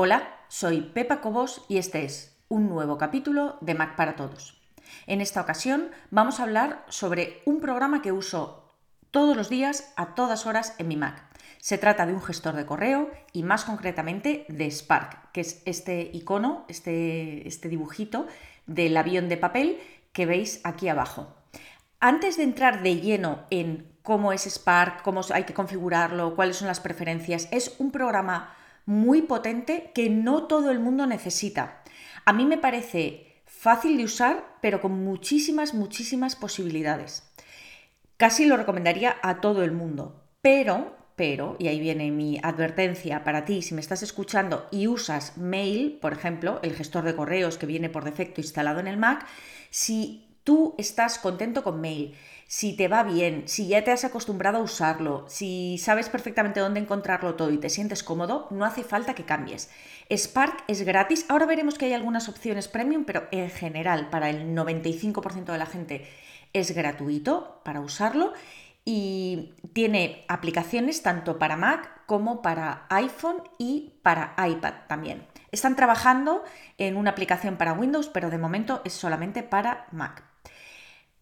Hola, soy Pepa Cobos y este es un nuevo capítulo de Mac para Todos. En esta ocasión vamos a hablar sobre un programa que uso todos los días a todas horas en mi Mac. Se trata de un gestor de correo y más concretamente de Spark, que es este icono, este, este dibujito del avión de papel que veis aquí abajo. Antes de entrar de lleno en cómo es Spark, cómo hay que configurarlo, cuáles son las preferencias, es un programa muy potente que no todo el mundo necesita. A mí me parece fácil de usar, pero con muchísimas, muchísimas posibilidades. Casi lo recomendaría a todo el mundo, pero, pero, y ahí viene mi advertencia para ti, si me estás escuchando y usas Mail, por ejemplo, el gestor de correos que viene por defecto instalado en el Mac, si tú estás contento con Mail, si te va bien, si ya te has acostumbrado a usarlo, si sabes perfectamente dónde encontrarlo todo y te sientes cómodo, no hace falta que cambies. Spark es gratis, ahora veremos que hay algunas opciones premium, pero en general para el 95% de la gente es gratuito para usarlo y tiene aplicaciones tanto para Mac como para iPhone y para iPad también. Están trabajando en una aplicación para Windows, pero de momento es solamente para Mac.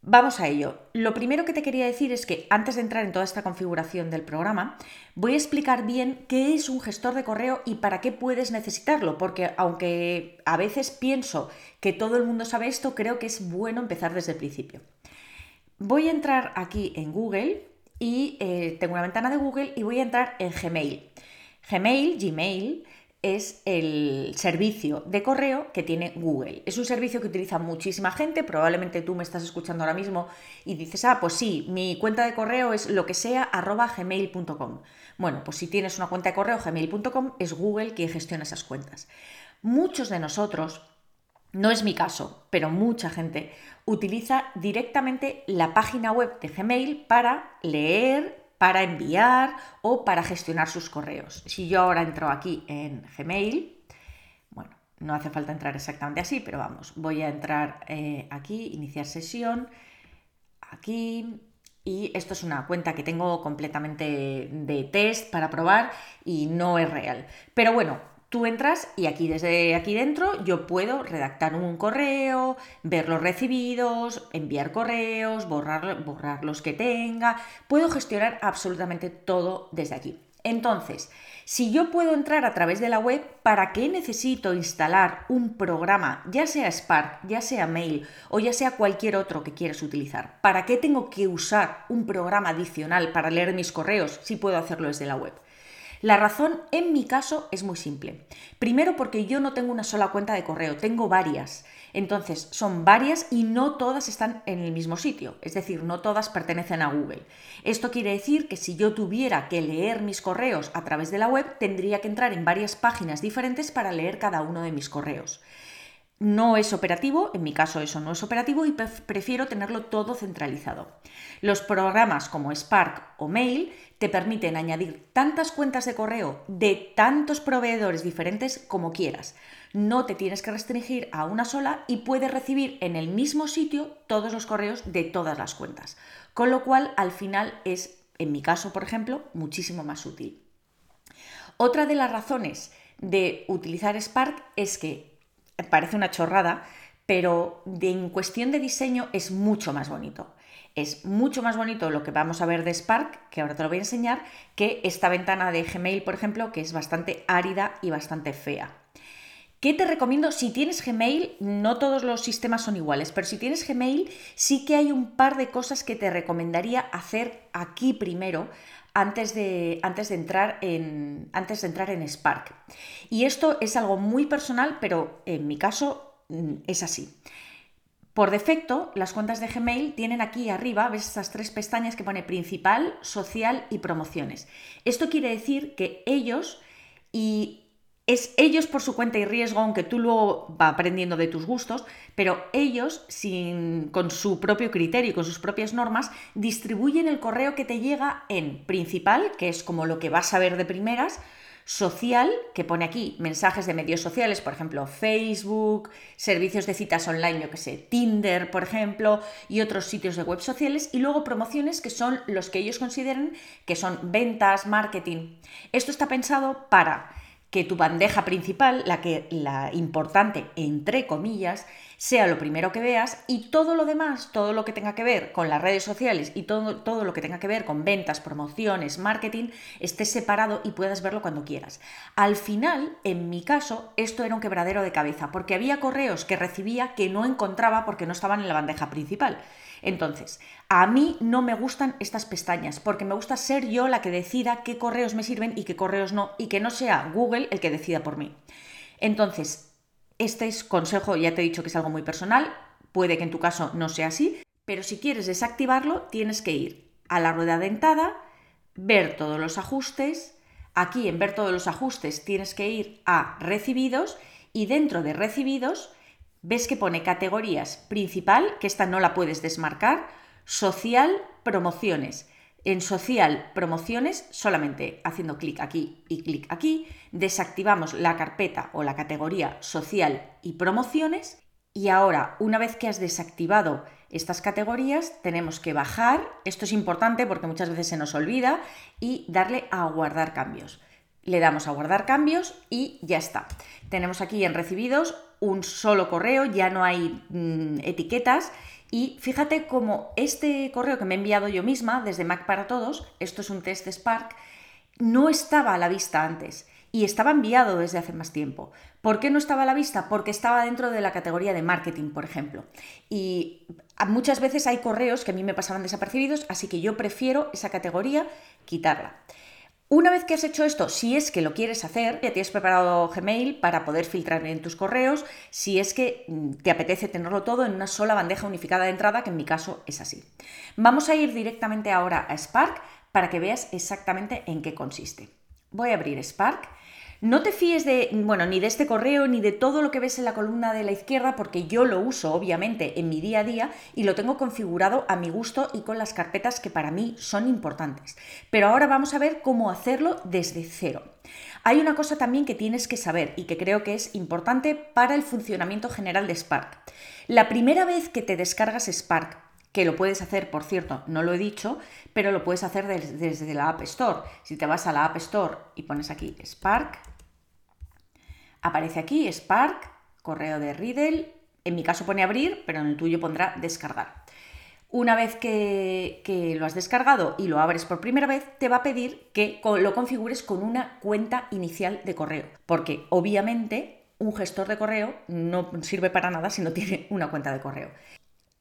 Vamos a ello. Lo primero que te quería decir es que antes de entrar en toda esta configuración del programa, voy a explicar bien qué es un gestor de correo y para qué puedes necesitarlo, porque aunque a veces pienso que todo el mundo sabe esto, creo que es bueno empezar desde el principio. Voy a entrar aquí en Google y eh, tengo una ventana de Google y voy a entrar en Gmail. Gmail, Gmail, es el servicio de correo que tiene Google. Es un servicio que utiliza muchísima gente, probablemente tú me estás escuchando ahora mismo y dices, ah, pues sí, mi cuenta de correo es lo que sea arroba gmail.com. Bueno, pues si tienes una cuenta de correo gmail.com, es Google quien gestiona esas cuentas. Muchos de nosotros, no es mi caso, pero mucha gente utiliza directamente la página web de Gmail para leer, para enviar o para gestionar sus correos. Si yo ahora entro aquí en Gmail, bueno, no hace falta entrar exactamente así, pero vamos, voy a entrar eh, aquí, iniciar sesión, aquí, y esto es una cuenta que tengo completamente de test para probar y no es real. Pero bueno, Tú entras y aquí desde aquí dentro yo puedo redactar un correo, ver los recibidos, enviar correos, borrar, borrar los que tenga, puedo gestionar absolutamente todo desde aquí. Entonces, si yo puedo entrar a través de la web, ¿para qué necesito instalar un programa, ya sea Spark, ya sea Mail o ya sea cualquier otro que quieras utilizar? ¿Para qué tengo que usar un programa adicional para leer mis correos si puedo hacerlo desde la web? La razón en mi caso es muy simple. Primero porque yo no tengo una sola cuenta de correo, tengo varias. Entonces, son varias y no todas están en el mismo sitio, es decir, no todas pertenecen a Google. Esto quiere decir que si yo tuviera que leer mis correos a través de la web, tendría que entrar en varias páginas diferentes para leer cada uno de mis correos no es operativo, en mi caso eso no es operativo y prefiero tenerlo todo centralizado. Los programas como Spark o Mail te permiten añadir tantas cuentas de correo de tantos proveedores diferentes como quieras. No te tienes que restringir a una sola y puedes recibir en el mismo sitio todos los correos de todas las cuentas. Con lo cual, al final es, en mi caso, por ejemplo, muchísimo más útil. Otra de las razones de utilizar Spark es que parece una chorrada, pero en cuestión de diseño es mucho más bonito. Es mucho más bonito lo que vamos a ver de Spark, que ahora te lo voy a enseñar, que esta ventana de Gmail, por ejemplo, que es bastante árida y bastante fea. ¿Qué te recomiendo? Si tienes Gmail, no todos los sistemas son iguales, pero si tienes Gmail, sí que hay un par de cosas que te recomendaría hacer aquí primero antes de, antes de, entrar, en, antes de entrar en Spark. Y esto es algo muy personal, pero en mi caso mm, es así. Por defecto, las cuentas de Gmail tienen aquí arriba, ves estas tres pestañas que pone principal, social y promociones. Esto quiere decir que ellos y es ellos por su cuenta y riesgo, aunque tú luego vas aprendiendo de tus gustos, pero ellos, sin, con su propio criterio y con sus propias normas, distribuyen el correo que te llega en principal, que es como lo que vas a ver de primeras, social, que pone aquí mensajes de medios sociales, por ejemplo, Facebook, servicios de citas online, yo que sé, Tinder, por ejemplo, y otros sitios de web sociales, y luego promociones que son los que ellos consideran que son ventas, marketing. Esto está pensado para que tu bandeja principal, la que la importante entre comillas, sea lo primero que veas y todo lo demás, todo lo que tenga que ver con las redes sociales y todo, todo lo que tenga que ver con ventas, promociones, marketing, esté separado y puedas verlo cuando quieras. Al final, en mi caso, esto era un quebradero de cabeza, porque había correos que recibía que no encontraba porque no estaban en la bandeja principal. Entonces, a mí no me gustan estas pestañas porque me gusta ser yo la que decida qué correos me sirven y qué correos no y que no sea Google el que decida por mí. Entonces, este es consejo, ya te he dicho que es algo muy personal, puede que en tu caso no sea así, pero si quieres desactivarlo tienes que ir a la rueda dentada, ver todos los ajustes, aquí en ver todos los ajustes tienes que ir a recibidos y dentro de recibidos ves que pone categorías principal, que esta no la puedes desmarcar, social, promociones. En social, promociones, solamente haciendo clic aquí y clic aquí, desactivamos la carpeta o la categoría social y promociones y ahora, una vez que has desactivado estas categorías, tenemos que bajar, esto es importante porque muchas veces se nos olvida, y darle a guardar cambios. Le damos a guardar cambios y ya está. Tenemos aquí en recibidos un solo correo, ya no hay mm, etiquetas y fíjate cómo este correo que me he enviado yo misma desde Mac para Todos, esto es un test Spark, no estaba a la vista antes y estaba enviado desde hace más tiempo. ¿Por qué no estaba a la vista? Porque estaba dentro de la categoría de marketing, por ejemplo. Y muchas veces hay correos que a mí me pasaban desapercibidos, así que yo prefiero esa categoría quitarla. Una vez que has hecho esto, si es que lo quieres hacer, ya tienes preparado Gmail para poder filtrar bien tus correos, si es que mm, te apetece tenerlo todo en una sola bandeja unificada de entrada, que en mi caso es así. Vamos a ir directamente ahora a Spark para que veas exactamente en qué consiste. Voy a abrir Spark no te fíes de, bueno, ni de este correo ni de todo lo que ves en la columna de la izquierda porque yo lo uso obviamente en mi día a día y lo tengo configurado a mi gusto y con las carpetas que para mí son importantes. Pero ahora vamos a ver cómo hacerlo desde cero. Hay una cosa también que tienes que saber y que creo que es importante para el funcionamiento general de Spark. La primera vez que te descargas Spark que lo puedes hacer, por cierto, no lo he dicho, pero lo puedes hacer desde, la App Store. Si te vas a la App Store y pones aquí Spark, aparece aquí Spark, correo de Riddle, en mi caso pone abrir, pero en el tuyo pondrá descargar. Una vez que, que, lo has descargado y lo abres por primera vez, te va a pedir que lo configures con una cuenta inicial de correo, porque obviamente un gestor de correo no sirve para nada si no tiene una cuenta de correo.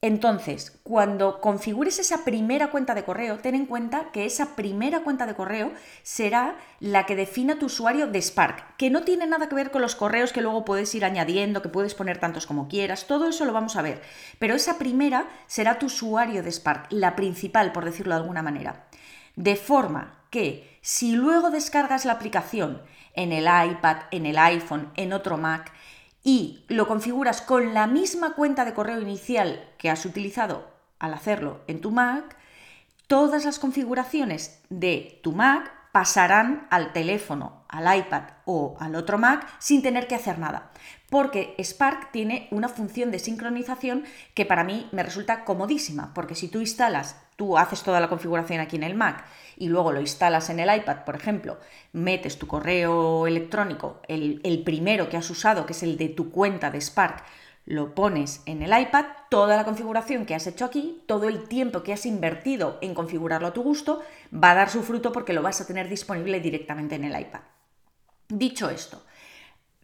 Entonces, cuando configures esa primera cuenta de correo, ten en cuenta que esa primera cuenta de correo será la que defina tu usuario de Spark, que no tiene nada que ver con los correos que luego puedes ir añadiendo, que puedes poner tantos como quieras, todo eso lo vamos a ver. Pero esa primera será tu usuario de Spark, la principal, por decirlo de alguna manera. De forma que si luego descargas la aplicación en el iPad, en el iPhone, en otro Mac, y lo configuras con la misma cuenta de correo inicial que has utilizado al hacerlo en tu Mac, todas las configuraciones de tu Mac pasarán al teléfono, al iPad o al otro Mac sin tener que hacer nada. Porque Spark tiene una función de sincronización que para mí me resulta comodísima, porque si tú instalas, tú haces toda la configuración aquí en el Mac y luego lo instalas en el iPad, por ejemplo, metes tu correo electrónico, el, el primero que has usado, que es el de tu cuenta de Spark, lo pones en el iPad, toda la configuración que has hecho aquí, todo el tiempo que has invertido en configurarlo a tu gusto, va a dar su fruto porque lo vas a tener disponible directamente en el iPad. Dicho esto,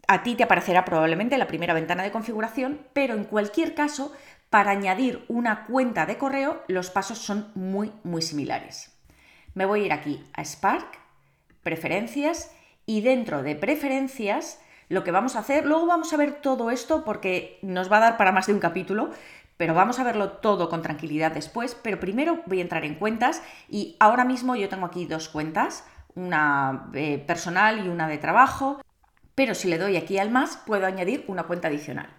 a ti te aparecerá probablemente la primera ventana de configuración, pero en cualquier caso, para añadir una cuenta de correo, los pasos son muy, muy similares. Me voy a ir aquí a Spark, preferencias, y dentro de preferencias lo que vamos a hacer, luego vamos a ver todo esto porque nos va a dar para más de un capítulo, pero vamos a verlo todo con tranquilidad después. Pero primero voy a entrar en cuentas y ahora mismo yo tengo aquí dos cuentas, una eh, personal y una de trabajo, pero si le doy aquí al más puedo añadir una cuenta adicional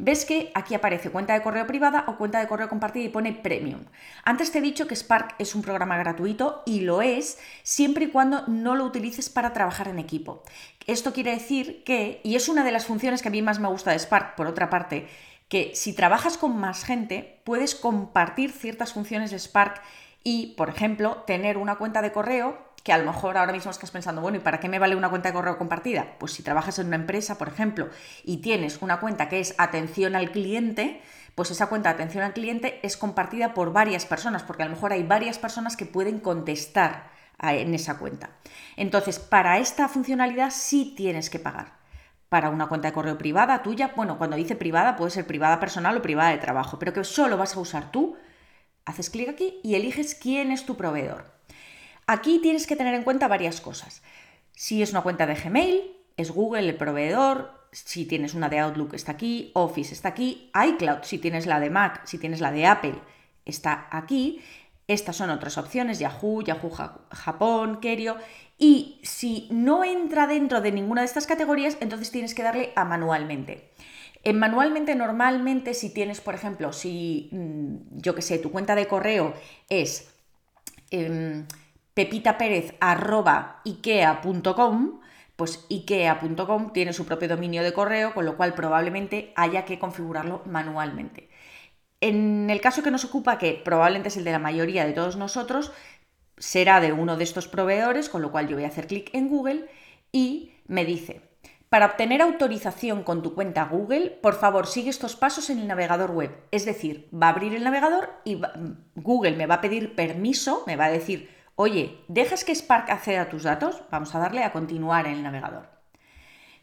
ves que aquí aparece cuenta de correo privada o cuenta de correo compartida y pone premium. Antes te he dicho que Spark es un programa gratuito y lo es siempre y cuando no lo utilices para trabajar en equipo. Esto quiere decir que, y es una de las funciones que a mí más me gusta de Spark, por otra parte, que si trabajas con más gente, puedes compartir ciertas funciones de Spark y, por ejemplo, tener una cuenta de correo que a lo mejor ahora mismo estás pensando, bueno, ¿y para qué me vale una cuenta de correo compartida? Pues si trabajas en una empresa, por ejemplo, y tienes una cuenta que es atención al cliente, pues esa cuenta de atención al cliente es compartida por varias personas, porque a lo mejor hay varias personas que pueden contestar en esa cuenta. Entonces, para esta funcionalidad sí tienes que pagar. Para una cuenta de correo privada tuya, bueno, cuando dice privada puede ser privada personal o privada de trabajo, pero que solo vas a usar tú, haces clic aquí y eliges quién es tu proveedor. Aquí tienes que tener en cuenta varias cosas. Si es una cuenta de Gmail, es Google el proveedor, si tienes una de Outlook está aquí, Office está aquí, iCloud si tienes la de Mac, si tienes la de Apple está aquí. Estas son otras opciones, Yahoo, Yahoo Japón, Kerio. Y si no entra dentro de ninguna de estas categorías, entonces tienes que darle a manualmente. En manualmente, normalmente, si tienes, por ejemplo, si mm, yo que sé, tu cuenta de correo es eh, pepitaperez.ikea.com, pues ikea.com tiene su propio dominio de correo, con lo cual probablemente haya que configurarlo manualmente. En el caso que nos ocupa, que probablemente es el de la mayoría de todos nosotros, será de uno de estos proveedores, con lo cual yo voy a hacer clic en Google y me dice, para obtener autorización con tu cuenta Google, por favor sigue estos pasos en el navegador web. Es decir, va a abrir el navegador y Google me va a pedir permiso, me va a decir, Oye, ¿dejas que Spark acceda a tus datos? Vamos a darle a continuar en el navegador.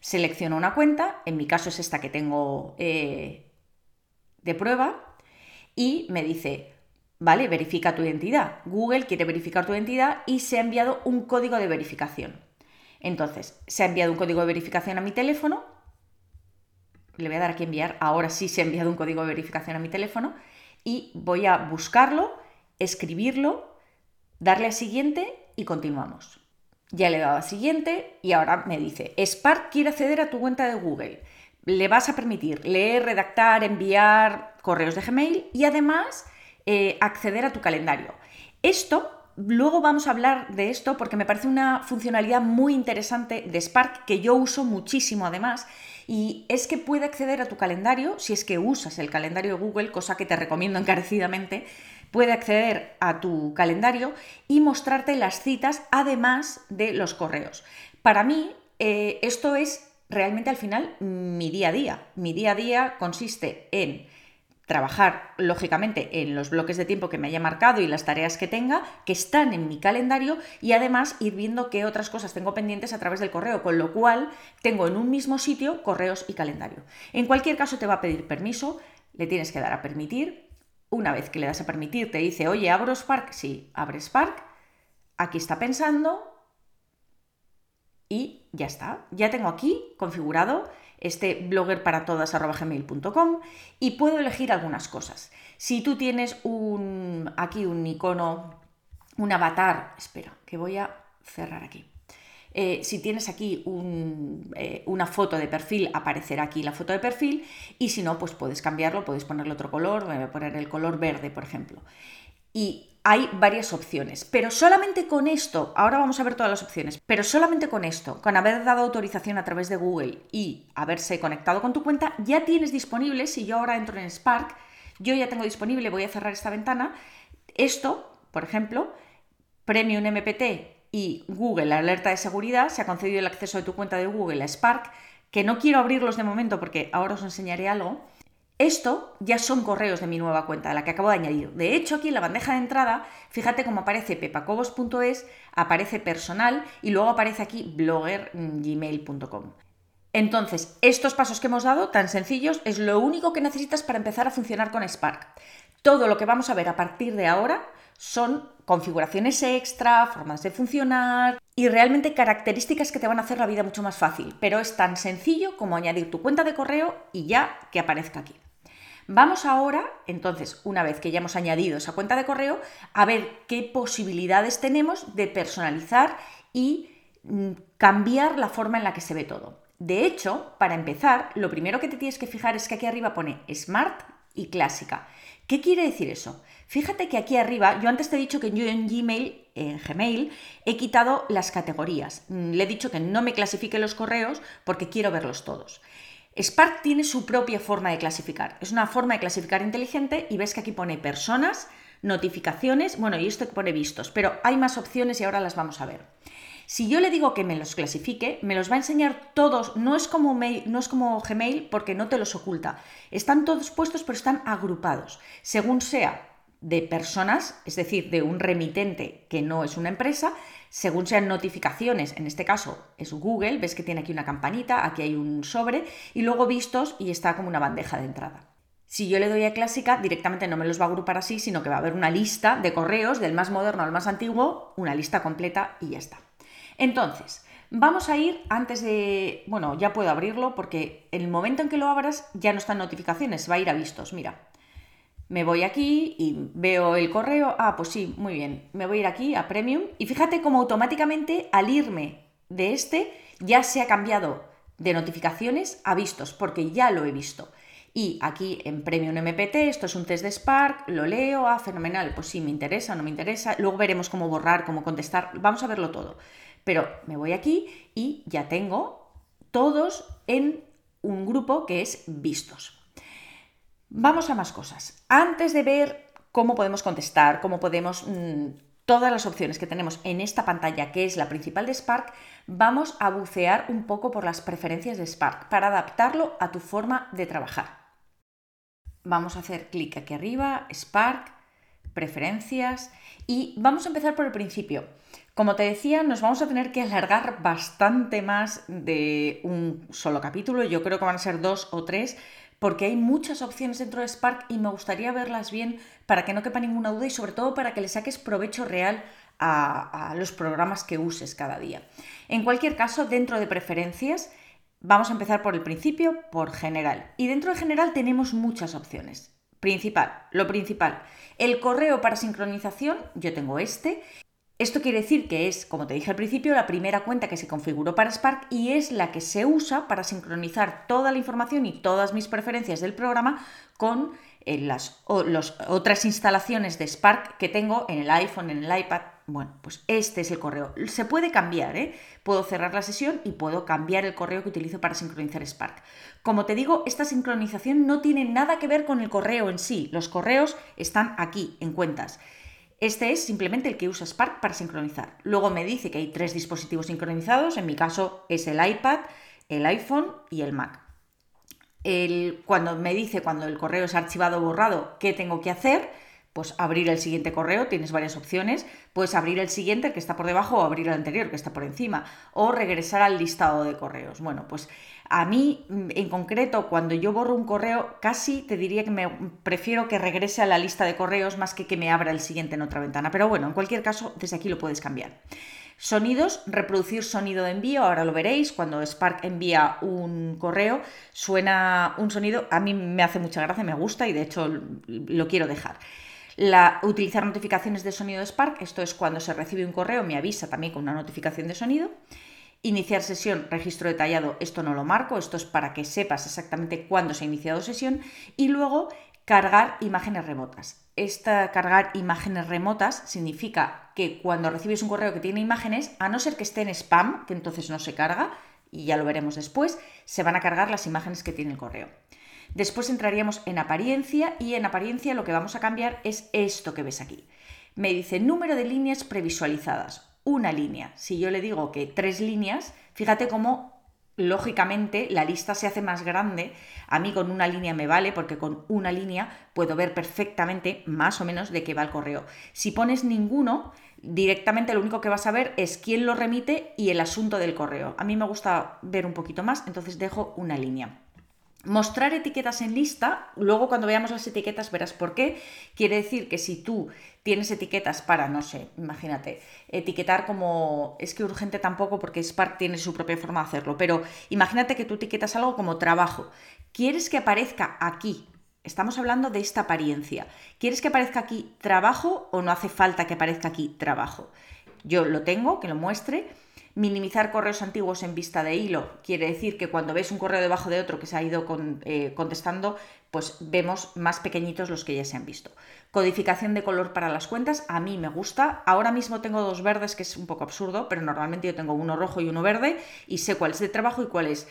Selecciono una cuenta, en mi caso es esta que tengo eh, de prueba, y me dice, vale, verifica tu identidad. Google quiere verificar tu identidad y se ha enviado un código de verificación. Entonces, se ha enviado un código de verificación a mi teléfono. Le voy a dar aquí enviar. Ahora sí se ha enviado un código de verificación a mi teléfono. Y voy a buscarlo, escribirlo darle a siguiente y continuamos. Ya le he dado a siguiente y ahora me dice, Spark quiere acceder a tu cuenta de Google. Le vas a permitir leer, redactar, enviar correos de Gmail y además eh, acceder a tu calendario. Esto, luego vamos a hablar de esto porque me parece una funcionalidad muy interesante de Spark que yo uso muchísimo además y es que puede acceder a tu calendario si es que usas el calendario de Google, cosa que te recomiendo encarecidamente puede acceder a tu calendario y mostrarte las citas además de los correos. Para mí, eh, esto es realmente al final mi día a día. Mi día a día consiste en trabajar, lógicamente, en los bloques de tiempo que me haya marcado y las tareas que tenga, que están en mi calendario, y además ir viendo qué otras cosas tengo pendientes a través del correo, con lo cual tengo en un mismo sitio correos y calendario. En cualquier caso te va a pedir permiso, le tienes que dar a permitir, una vez que le das a permitir, te dice, oye, ¿abro Spark? Sí, abre Spark. Aquí está pensando. Y ya está. Ya tengo aquí configurado este blogger para todas y puedo elegir algunas cosas. Si tú tienes un aquí un icono, un avatar, espera, que voy a cerrar aquí. Eh, si tienes aquí eh, una foto de perfil, aparecerá aquí la foto de perfil y si no, pues puedes cambiarlo, puedes ponerle otro color, voy a poner el color verde, por ejemplo. Y hay varias opciones, pero solamente con esto, ahora vamos a ver todas las opciones, pero solamente con esto, con haber dado autorización a través de Google y haberse conectado con tu cuenta, ya tienes disponible, si yo ahora entro en Spark, yo ya tengo disponible, voy a cerrar esta ventana, esto, por ejemplo, Premium MPT y Google, alerta de seguridad, se ha concedido el acceso de tu cuenta de Google a Spark, que no quiero abrirlos de momento porque ahora os enseñaré algo. Esto ya son correos de mi nueva cuenta, la que acabo de añadir. De hecho, aquí en la bandeja de entrada, fíjate cómo aparece pepacobos.es, aparece personal y luego aparece aquí blogger.gmail.com. Entonces, estos pasos que hemos dado, tan sencillos, es lo único que necesitas para empezar a funcionar con Spark. Todo lo que vamos a ver a partir de ahora son configuraciones extra, formas de funcionar y realmente características que te van a hacer la vida mucho más fácil. Pero es tan sencillo como añadir tu cuenta de correo y ya que aparezca aquí. Vamos ahora, entonces, una vez que ya hemos añadido esa cuenta de correo, a ver qué posibilidades tenemos de personalizar y mm, cambiar la forma en la que se ve todo. De hecho, para empezar, lo primero que te tienes que fijar es que aquí arriba pone Smart y Clásica. ¿Qué quiere decir eso? Fíjate que aquí arriba, yo antes te he dicho que yo en Gmail, en Gmail, he quitado las categorías. Mm, le he dicho que no me clasifique los correos porque quiero verlos todos. Spark tiene su propia forma de clasificar. Es una forma de clasificar inteligente y ves que aquí pone personas, notificaciones, bueno, y esto que pone vistos, pero hay más opciones y ahora las vamos a ver. Si yo le digo que me los clasifique, me los va a enseñar todos, no es como, no es como Gmail porque no te los oculta. Están todos puestos pero están agrupados. Según sea de personas, es decir, de un remitente que no es una empresa, según sean notificaciones, en este caso es Google, ves que tiene aquí una campanita, aquí hay un sobre, y luego vistos y está como una bandeja de entrada. Si yo le doy a clásica, directamente no me los va a agrupar así, sino que va a haber una lista de correos del más moderno al más antiguo, una lista completa y ya está. Entonces, vamos a ir antes de... Bueno, ya puedo abrirlo porque en el momento en que lo abras ya no están notificaciones, va a ir a vistos. Mira, me voy aquí y veo el correo. Ah, pues sí, muy bien. Me voy a ir aquí a Premium y fíjate cómo automáticamente al irme de este ya se ha cambiado de notificaciones a vistos porque ya lo he visto. Y aquí en Premium MPT, esto es un test de Spark, lo leo, ah, fenomenal, pues sí, me interesa, no me interesa, luego veremos cómo borrar, cómo contestar, vamos a verlo todo. Pero me voy aquí y ya tengo todos en un grupo que es vistos. Vamos a más cosas. Antes de ver cómo podemos contestar, cómo podemos... Mm, todas las opciones que tenemos en esta pantalla, que es la principal de Spark, vamos a bucear un poco por las preferencias de Spark para adaptarlo a tu forma de trabajar. Vamos a hacer clic aquí arriba, Spark, preferencias y vamos a empezar por el principio. Como te decía, nos vamos a tener que alargar bastante más de un solo capítulo, yo creo que van a ser dos o tres, porque hay muchas opciones dentro de Spark y me gustaría verlas bien para que no quepa ninguna duda y sobre todo para que le saques provecho real a, a los programas que uses cada día. En cualquier caso, dentro de preferencias, Vamos a empezar por el principio, por general. Y dentro de general tenemos muchas opciones. Principal, lo principal. El correo para sincronización, yo tengo este. Esto quiere decir que es, como te dije al principio, la primera cuenta que se configuró para Spark y es la que se usa para sincronizar toda la información y todas mis preferencias del programa con eh, las otras instalaciones de Spark que tengo en el iPhone, en el iPad, bueno, pues este es el correo. Se puede cambiar, ¿eh? Puedo cerrar la sesión y puedo cambiar el correo que utilizo para sincronizar Spark. Como te digo, esta sincronización no tiene nada que ver con el correo en sí. Los correos están aquí, en cuentas. Este es simplemente el que usa Spark para sincronizar. Luego me dice que hay tres dispositivos sincronizados. En mi caso es el iPad, el iPhone y el Mac. El, cuando me dice cuando el correo es archivado o borrado, qué tengo que hacer pues abrir el siguiente correo, tienes varias opciones, puedes abrir el siguiente que está por debajo o abrir el anterior que está por encima, o regresar al listado de correos. Bueno, pues a mí en concreto cuando yo borro un correo casi te diría que me prefiero que regrese a la lista de correos más que que me abra el siguiente en otra ventana, pero bueno, en cualquier caso desde aquí lo puedes cambiar. Sonidos, reproducir sonido de envío, ahora lo veréis, cuando Spark envía un correo, suena un sonido, a mí me hace mucha gracia, me gusta y de hecho lo quiero dejar. La, utilizar notificaciones de sonido de Spark, esto es cuando se recibe un correo, me avisa también con una notificación de sonido. Iniciar sesión, registro detallado, esto no lo marco, esto es para que sepas exactamente cuándo se ha iniciado sesión. Y luego cargar imágenes remotas. Esta cargar imágenes remotas significa que cuando recibes un correo que tiene imágenes, a no ser que esté en spam, que entonces no se carga, y ya lo veremos después, se van a cargar las imágenes que tiene el correo. Después entraríamos en apariencia y en apariencia lo que vamos a cambiar es esto que ves aquí. Me dice número de líneas previsualizadas, una línea. Si yo le digo que tres líneas, fíjate cómo lógicamente la lista se hace más grande. A mí con una línea me vale porque con una línea puedo ver perfectamente más o menos de qué va el correo. Si pones ninguno, directamente lo único que vas a ver es quién lo remite y el asunto del correo. A mí me gusta ver un poquito más, entonces dejo una línea. Mostrar etiquetas en lista, luego cuando veamos las etiquetas verás por qué. Quiere decir que si tú tienes etiquetas para, no sé, imagínate, etiquetar como, es que urgente tampoco porque Spark tiene su propia forma de hacerlo, pero imagínate que tú etiquetas algo como trabajo. ¿Quieres que aparezca aquí? Estamos hablando de esta apariencia. ¿Quieres que aparezca aquí trabajo o no hace falta que aparezca aquí trabajo? Yo lo tengo, que lo muestre Minimizar correos antiguos en vista de hilo quiere decir que cuando ves un correo debajo de otro que se ha ido eh, contestando, pues vemos más pequeñitos los que ya se han visto. Codificación de color para las cuentas, a mí me gusta. Ahora mismo tengo dos verdes, que es un poco absurdo, pero normalmente yo tengo uno rojo y uno verde y sé cuál es de trabajo y cuál es,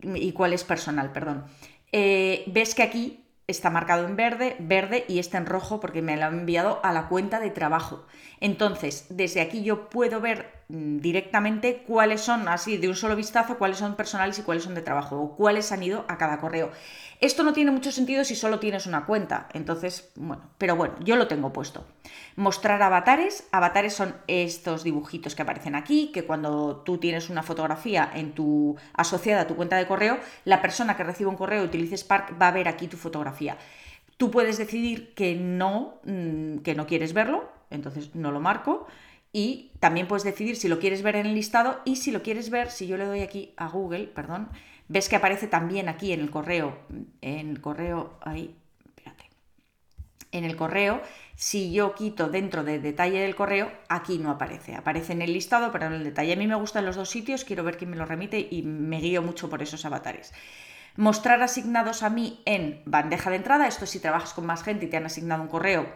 y cuál es personal, perdón. Eh, ves que aquí está marcado en verde, verde y este en rojo porque me lo han enviado a la cuenta de trabajo. Entonces, desde aquí yo puedo ver directamente cuáles son, así de un solo vistazo, cuáles son personales y cuáles son de trabajo o cuáles han ido a cada correo. Esto no tiene mucho sentido si solo tienes una cuenta, entonces, bueno, pero bueno, yo lo tengo puesto. Mostrar avatares. Avatares son estos dibujitos que aparecen aquí, que cuando tú tienes una fotografía en tu asociada a tu cuenta de correo, la persona que recibe un correo y utilice Spark va a ver aquí tu fotografía. Tú puedes decidir que no, mm, que no quieres verlo, entonces no lo marco. Y también puedes decidir si lo quieres ver en el listado y si lo quieres ver, si yo le doy aquí a Google, perdón, ves que aparece también aquí en el correo, en el correo, ahí, en el correo, si yo quito dentro de detalle del correo, aquí no aparece, aparece en el listado, pero en el detalle. A mí me gustan los dos sitios, quiero ver quién me lo remite y me guío mucho por esos avatares. Mostrar asignados a mí en bandeja de entrada, esto si trabajas con más gente y te han asignado un correo,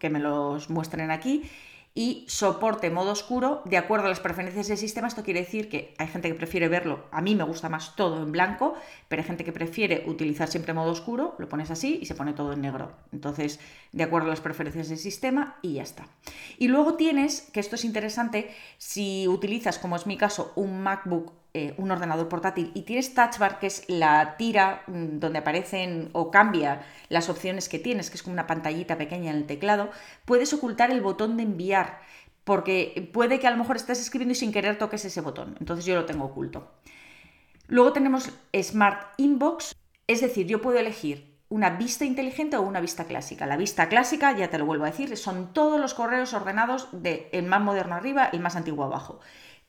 que me los muestren aquí y soporte modo oscuro de acuerdo a las preferencias del sistema. Esto quiere decir que hay gente que prefiere verlo, a mí me gusta más todo en blanco, pero hay gente que prefiere utilizar siempre modo oscuro, lo pones así y se pone todo en negro. Entonces, de acuerdo a las preferencias del sistema y ya está. Y luego tienes, que esto es interesante, si utilizas, como es mi caso, un MacBook eh, un ordenador portátil y tienes Touch Bar, que es la tira mm, donde aparecen o cambia las opciones que tienes, que es como una pantallita pequeña en el teclado, puedes ocultar el botón de enviar, porque puede que a lo mejor estés escribiendo y sin querer toques ese botón. Entonces yo lo tengo oculto. Luego tenemos Smart Inbox, es decir, yo puedo elegir una vista inteligente o una vista clásica. La vista clásica, ya te lo vuelvo a decir, son todos los correos ordenados de el más moderno arriba, el más antiguo abajo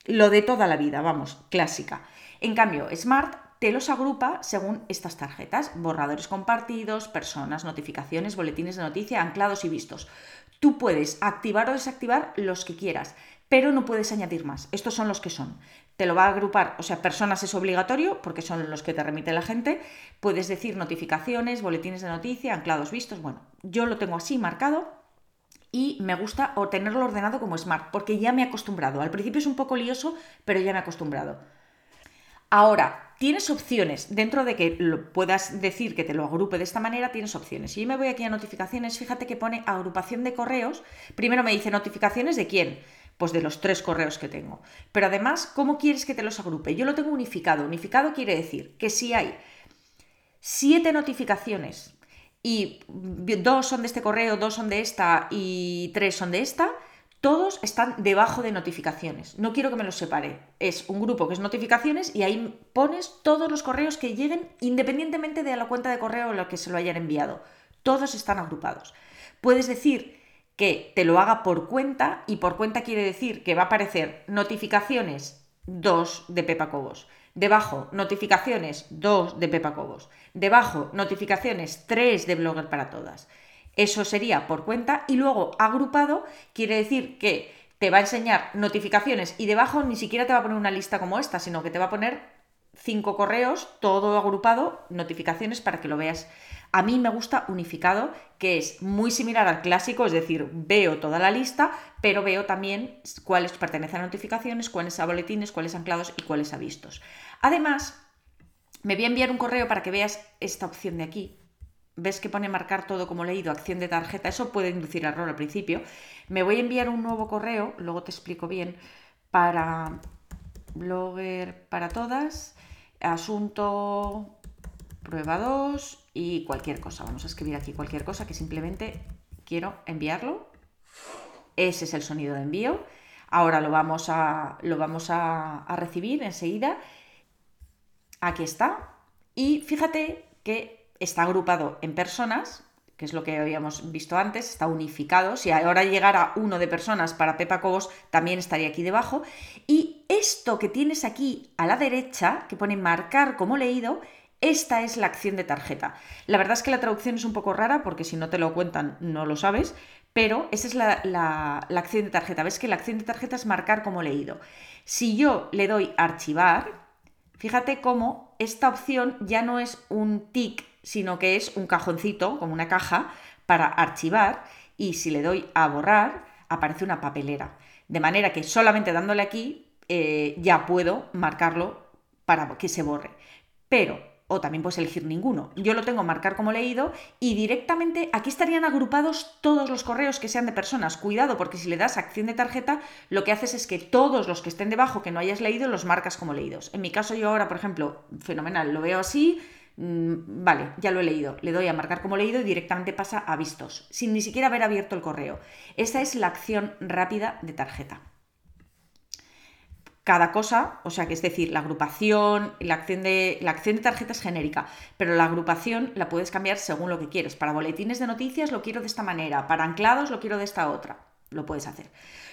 lo de toda la vida, vamos, clásica. En cambio, Smart te los agrupa según estas tarjetas, borradores compartidos, personas, notificaciones, boletines de noticia, anclados y vistos. Tú puedes activar o desactivar los que quieras, pero no puedes añadir más. Estos son los que son. Te lo va a agrupar, o sea, personas es obligatorio porque son los que te remite la gente. Puedes decir notificaciones, boletines de noticia, anclados vistos. Bueno, yo lo tengo así marcado y me gusta tenerlo ordenado como Smart, porque ya me he acostumbrado. Al principio es un poco lioso, pero ya me he acostumbrado. Ahora, tienes opciones. Dentro de que lo puedas decir que te lo agrupe de esta manera, tienes opciones. Si yo me voy aquí a notificaciones, fíjate que pone agrupación de correos. Primero me dice notificaciones de quién. Pues de los tres correos que tengo. Pero además, ¿cómo quieres que te los agrupe? Yo lo tengo unificado. Unificado quiere decir que si hay siete notificaciones y dos son de este correo, dos son de esta y tres son de esta, todos están debajo de notificaciones. No quiero que me los separe. Es un grupo que es notificaciones y ahí pones todos los correos que lleguen independientemente de la cuenta de correo en la que se lo hayan enviado. Todos están agrupados. Puedes decir que te lo haga por cuenta y por cuenta quiere decir que va a aparecer notificaciones 2 de Pepa Cobos Debajo, notificaciones 2 de Pepa Cobos. Debajo, notificaciones 3 de Blogger para Todas. Eso sería por cuenta. Y luego, agrupado, quiere decir que te va a enseñar notificaciones y debajo ni siquiera te va a poner una lista como esta, sino que te va a poner cinco correos, todo agrupado, notificaciones para que lo veas. A mí me gusta unificado, que es muy similar al clásico, es decir, veo toda la lista, pero veo también cuáles pertenecen a notificaciones, cuáles a boletines, cuáles anclados y cuáles a vistos. Además, me voy a enviar un correo para que veas esta opción de aquí. ¿Ves que pone marcar todo como leído, acción de tarjeta? Eso puede inducir error al principio. Me voy a enviar un nuevo correo, luego te explico bien, para blogger para todas asunto prueba 2 y cualquier cosa. Vamos a escribir aquí cualquier cosa que simplemente quiero enviarlo. Ese es el sonido de envío. Ahora lo vamos a, lo vamos a, a recibir enseguida. Aquí está. Y fíjate que está agrupado en personas, que es lo que habíamos visto antes, está unificado. Si ahora llegara uno de personas para Pepa Cobos, también estaría aquí debajo. Y esto que tienes aquí a la derecha, que pone marcar como leído, esta es la acción de tarjeta. La verdad es que la traducción es un poco rara porque si no te lo cuentan no lo sabes, pero esa es la, la acción de tarjeta. Ves que la acción de tarjeta es marcar como leído. Si yo le doy archivar, fíjate cómo esta opción ya no es un tic sino que es un cajoncito, como una caja, para archivar y si le doy a borrar, aparece una papelera. De manera que solamente dándole aquí eh, ya puedo marcarlo para que se borre. Pero o también puedes elegir ninguno. Yo lo tengo marcar como leído y directamente aquí estarían agrupados todos los correos que sean de personas. Cuidado, porque si le das acción de tarjeta, lo que haces es que todos los que estén debajo que no hayas leído los marcas como leídos. En mi caso yo ahora, por ejemplo, fenomenal, lo veo así, mm, vale, ya lo he leído, le doy a marcar como leído y directamente pasa a vistos, sin ni siquiera haber abierto el correo. Esa es la acción rápida de tarjeta cada cosa, o sea que es decir, la agrupación, la acción de, la acción de tarjeta es genérica, pero la agrupación la puedes cambiar según lo que quieres. Para boletines de noticias lo quiero de esta manera, para anclados lo quiero de esta otra, lo puedes hacer.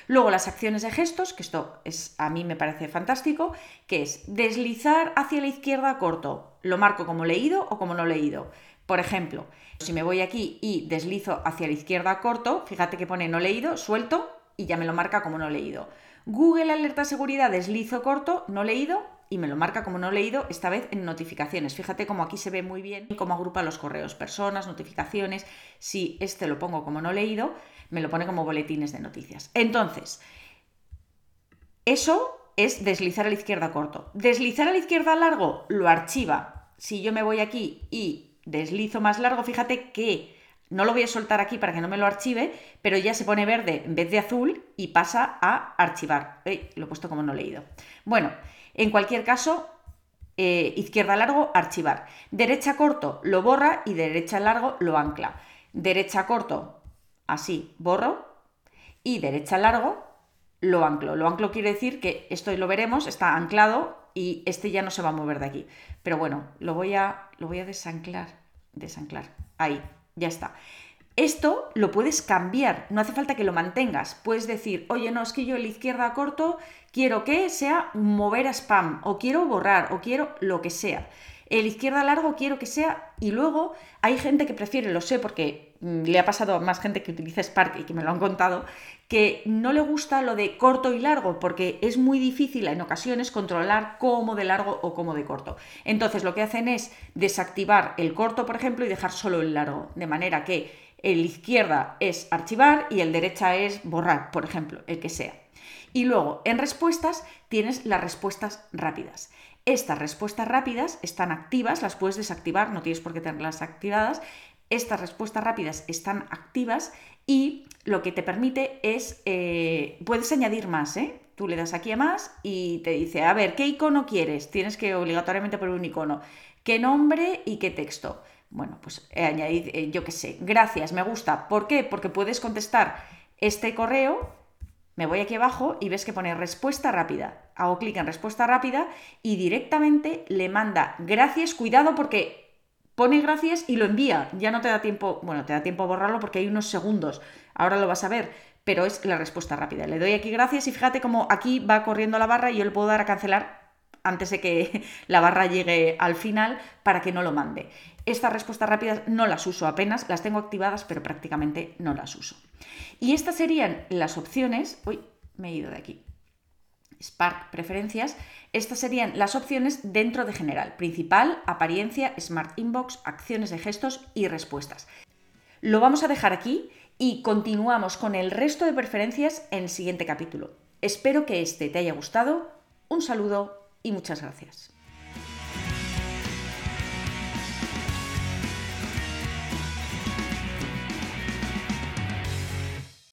Luego las acciones de gestos, que esto es, a mí me parece fantástico, que es deslizar hacia la izquierda corto, lo marco como leído o como no leído. Por ejemplo, si me voy aquí y deslizo hacia la izquierda corto, fíjate que pone no leído, suelto y ya me lo marca como no leído. Google Alerta Seguridad deslizo corto, no leído, y me lo marca como no leído, esta vez en notificaciones. Fíjate cómo aquí se ve muy bien cómo agrupa los correos, personas, notificaciones. Si este lo pongo como no leído, me lo pone como boletines de noticias. Entonces, eso es deslizar a la izquierda corto. Deslizar a la izquierda largo lo archiva. Si yo me voy aquí y deslizo más largo, fíjate que no lo voy a soltar aquí para que no me lo archive, pero ya se pone verde en vez de azul y pasa a archivar. lo he puesto como no leído. Bueno, en cualquier caso, eh, izquierda largo, archivar. Derecha corto, lo borra y derecha largo lo ancla. Derecha corto, así, borro. Y derecha largo, lo anclo. Lo anclo quiere decir que esto lo veremos, está anclado y este ya no se va a mover de aquí. Pero bueno, lo voy a, lo voy a desanclar. Desanclar. Ahí, ya está. Esto lo puedes cambiar, no hace falta que lo mantengas. Puedes decir, oye, no, es que yo la izquierda corto quiero que sea mover a spam, o quiero borrar, o quiero lo que sea. El izquierda largo quiero que sea, y luego hay gente que prefiere, lo sé porque mm, le ha pasado a más gente que utiliza Spark y que me lo han contado, que no le gusta lo de corto y largo porque es muy difícil en ocasiones controlar cómo de largo o cómo de corto. Entonces lo que hacen es desactivar el corto, por ejemplo, y dejar solo el largo, de manera que el izquierda es archivar y el derecha es borrar, por ejemplo, el que sea. Y luego, en respuestas, tienes las respuestas rápidas. Estas respuestas rápidas están activas, las puedes desactivar, no tienes por qué tenerlas activadas. Estas respuestas rápidas están activas y lo que te permite es, eh, puedes añadir más, ¿eh? Tú le das aquí a más y te dice, a ver, ¿qué icono quieres? Tienes que obligatoriamente poner un icono. ¿Qué nombre y qué texto? Bueno, pues añadir, eh, yo qué sé, gracias, me gusta. ¿Por qué? Porque puedes contestar este correo, me voy aquí abajo y ves que pone respuesta rápida. Hago clic en respuesta rápida y directamente le manda gracias, cuidado porque pone gracias y lo envía. Ya no te da tiempo, bueno, te da tiempo a borrarlo porque hay unos segundos. Ahora lo vas a ver, pero es la respuesta rápida. Le doy aquí gracias y fíjate cómo aquí va corriendo la barra y yo le puedo dar a cancelar antes de que la barra llegue al final para que no lo mande. Estas respuestas rápidas no las uso apenas, las tengo activadas, pero prácticamente no las uso. Y estas serían las opciones. Uy, me he ido de aquí. Spark Preferencias, estas serían las opciones dentro de General, principal, apariencia, Smart Inbox, acciones de gestos y respuestas. Lo vamos a dejar aquí y continuamos con el resto de preferencias en el siguiente capítulo. Espero que este te haya gustado. Un saludo y muchas gracias.